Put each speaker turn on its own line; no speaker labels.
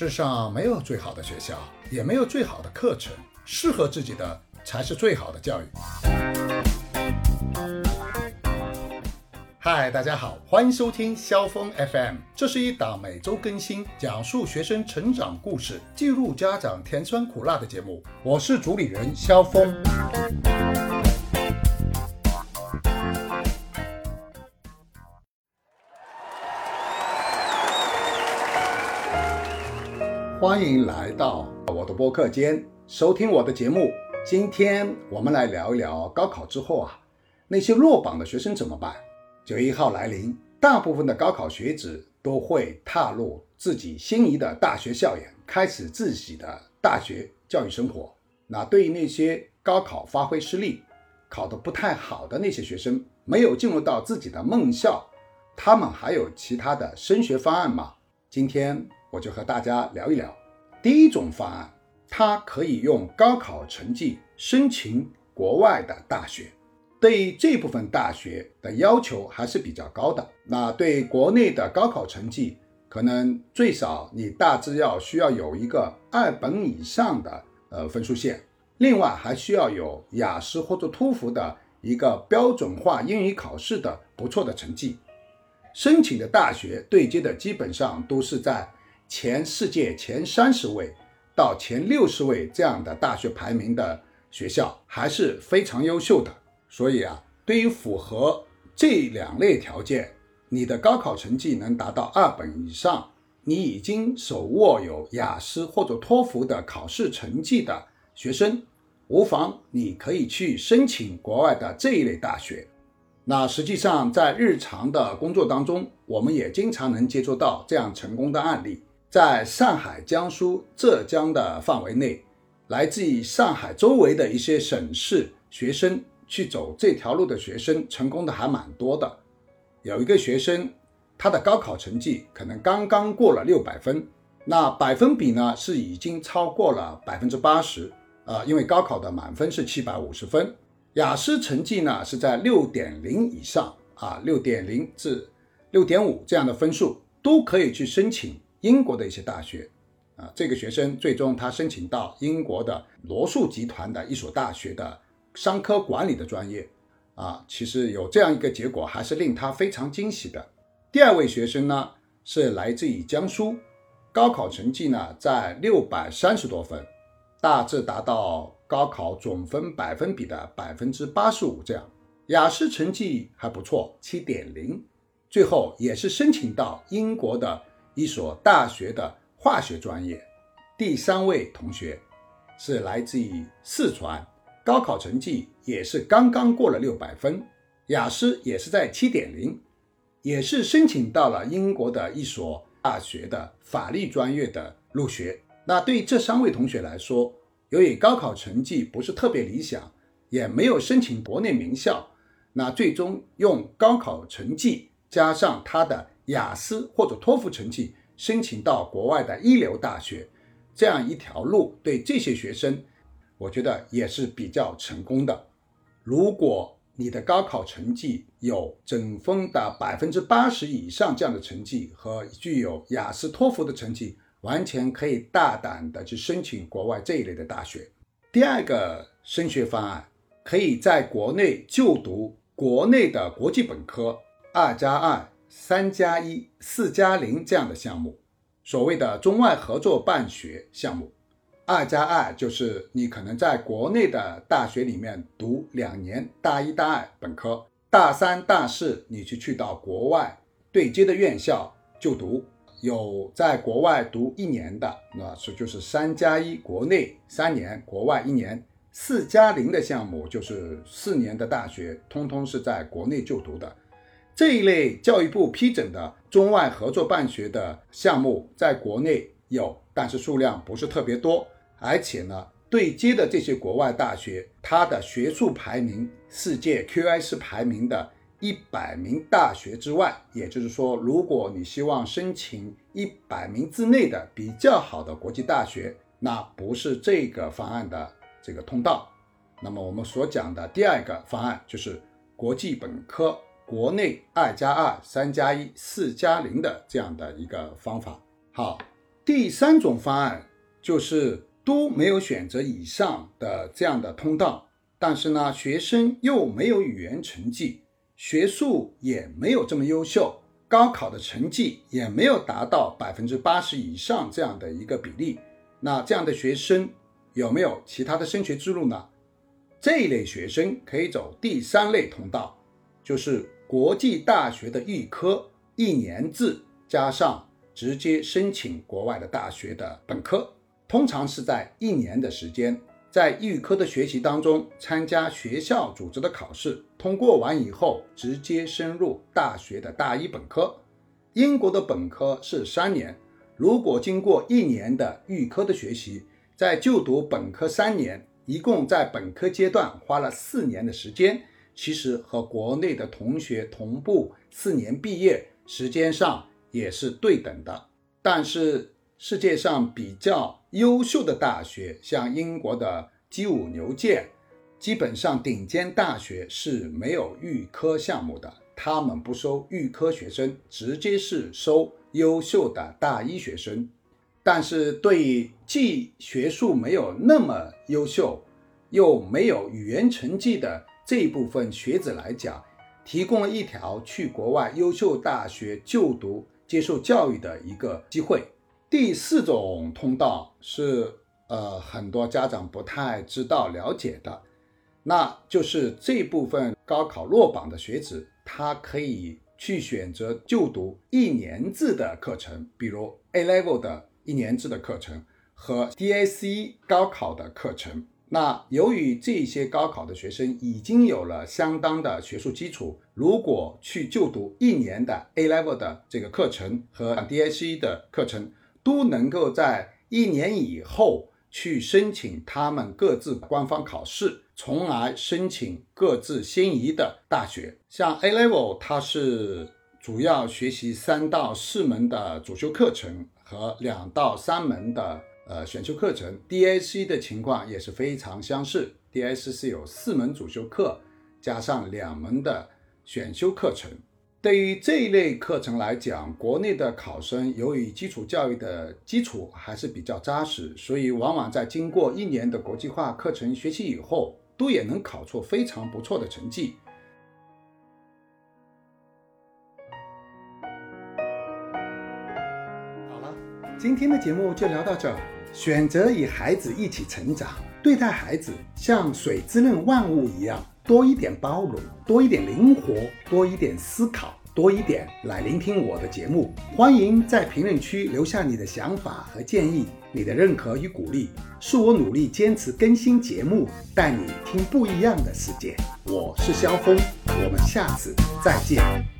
世上没有最好的学校，也没有最好的课程，适合自己的才是最好的教育。嗨，大家好，欢迎收听萧峰 FM，这是一档每周更新、讲述学生成长故事、记录家长甜酸苦辣的节目。我是主理人萧峰。欢迎来到我的播客间，收听我的节目。今天我们来聊一聊高考之后啊，那些落榜的学生怎么办？九月一号来临，大部分的高考学子都会踏入自己心仪的大学校园，开始自己的大学教育生活。那对于那些高考发挥失利、考得不太好的那些学生，没有进入到自己的梦校，他们还有其他的升学方案吗？今天我就和大家聊一聊。第一种方案，它可以用高考成绩申请国外的大学。对于这部分大学的要求还是比较高的。那对国内的高考成绩，可能最少你大致要需要有一个二本以上的呃分数线，另外还需要有雅思或者托福的一个标准化英语考试的不错的成绩。申请的大学对接的基本上都是在前世界前三十位到前六十位这样的大学排名的学校，还是非常优秀的。所以啊，对于符合这两类条件，你的高考成绩能达到二本以上，你已经手握有雅思或者托福的考试成绩的学生，无妨你可以去申请国外的这一类大学。那实际上，在日常的工作当中，我们也经常能接触到这样成功的案例。在上海、江苏、浙江的范围内，来自于上海周围的一些省市学生去走这条路的学生，成功的还蛮多的。有一个学生，他的高考成绩可能刚刚过了六百分，那百分比呢是已经超过了百分之八十。呃，因为高考的满分是七百五十分。雅思成绩呢是在六点零以上啊，六点零至六点五这样的分数都可以去申请英国的一些大学啊。这个学生最终他申请到英国的罗素集团的一所大学的商科管理的专业啊。其实有这样一个结果，还是令他非常惊喜的。第二位学生呢是来自于江苏，高考成绩呢在六百三十多分，大致达到。高考总分百分比的百分之八十五，这样雅思成绩还不错，七点零，最后也是申请到英国的一所大学的化学专业。第三位同学是来自于四川，高考成绩也是刚刚过了六百分，雅思也是在七点零，也是申请到了英国的一所大学的法律专业的入学。那对这三位同学来说，由于高考成绩不是特别理想，也没有申请国内名校，那最终用高考成绩加上他的雅思或者托福成绩申请到国外的一流大学，这样一条路对这些学生，我觉得也是比较成功的。如果你的高考成绩有整分的百分之八十以上这样的成绩和具有雅思托福的成绩。完全可以大胆的去申请国外这一类的大学。第二个升学方案，可以在国内就读国内的国际本科二加二、三加一、四加零这样的项目，所谓的中外合作办学项目。二加二就是你可能在国内的大学里面读两年，大一、大二本科，大三、大四你去去到国外对接的院校就读。有在国外读一年的，那是就是三加一，国内三年，国外一年；四加零的项目就是四年的大学，通通是在国内就读的。这一类教育部批准的中外合作办学的项目，在国内有，但是数量不是特别多，而且呢，对接的这些国外大学，它的学术排名，世界 QS 排名的。一百名大学之外，也就是说，如果你希望申请一百名之内的比较好的国际大学，那不是这个方案的这个通道。那么我们所讲的第二个方案就是国际本科，国内二加二、三加一、四加零的这样的一个方法。好，第三种方案就是都没有选择以上的这样的通道，但是呢，学生又没有语言成绩，学术也没有这么优秀，高考的成绩也没有达到百分之八十以上这样的一个比例。那这样的学生有没有其他的升学之路呢？这一类学生可以走第三类通道，就是国际大学的预科一年制加上。直接申请国外的大学的本科，通常是在一年的时间，在预科的学习当中参加学校组织的考试，通过完以后直接升入大学的大一本科。英国的本科是三年，如果经过一年的预科的学习，在就读本科三年，一共在本科阶段花了四年的时间，其实和国内的同学同步四年毕业，时间上。也是对等的，但是世界上比较优秀的大学，像英国的基伍牛剑，基本上顶尖大学是没有预科项目的，他们不收预科学生，直接是收优秀的大一学生。但是对于既学术没有那么优秀，又没有语言成绩的这一部分学子来讲，提供了一条去国外优秀大学就读。接受教育的一个机会。第四种通道是呃很多家长不太知道了解的，那就是这部分高考落榜的学子，他可以去选择就读一年制的课程，比如 A Level 的一年制的课程和 D A C 高考的课程。那由于这些高考的学生已经有了相当的学术基础，如果去就读一年的 A Level 的这个课程和 DSE 的课程，都能够在一年以后去申请他们各自官方考试，从而申请各自心仪的大学。像 A Level，它是主要学习三到四门的主修课程和两到三门的。呃，选修课程 DSC 的情况也是非常相似 DSC 是有四门主修课加上两门的选修课程。对于这一类课程来讲，国内的考生由于基础教育的基础还是比较扎实，所以往往在经过一年的国际化课程学习以后，都也能考出非常不错的成绩。好了，今天的节目就聊到这。选择与孩子一起成长，对待孩子像水滋润万物一样，多一点包容，多一点灵活，多一点思考，多一点来聆听我的节目。欢迎在评论区留下你的想法和建议，你的认可与鼓励是我努力坚持更新节目，带你听不一样的世界。我是肖峰，我们下次再见。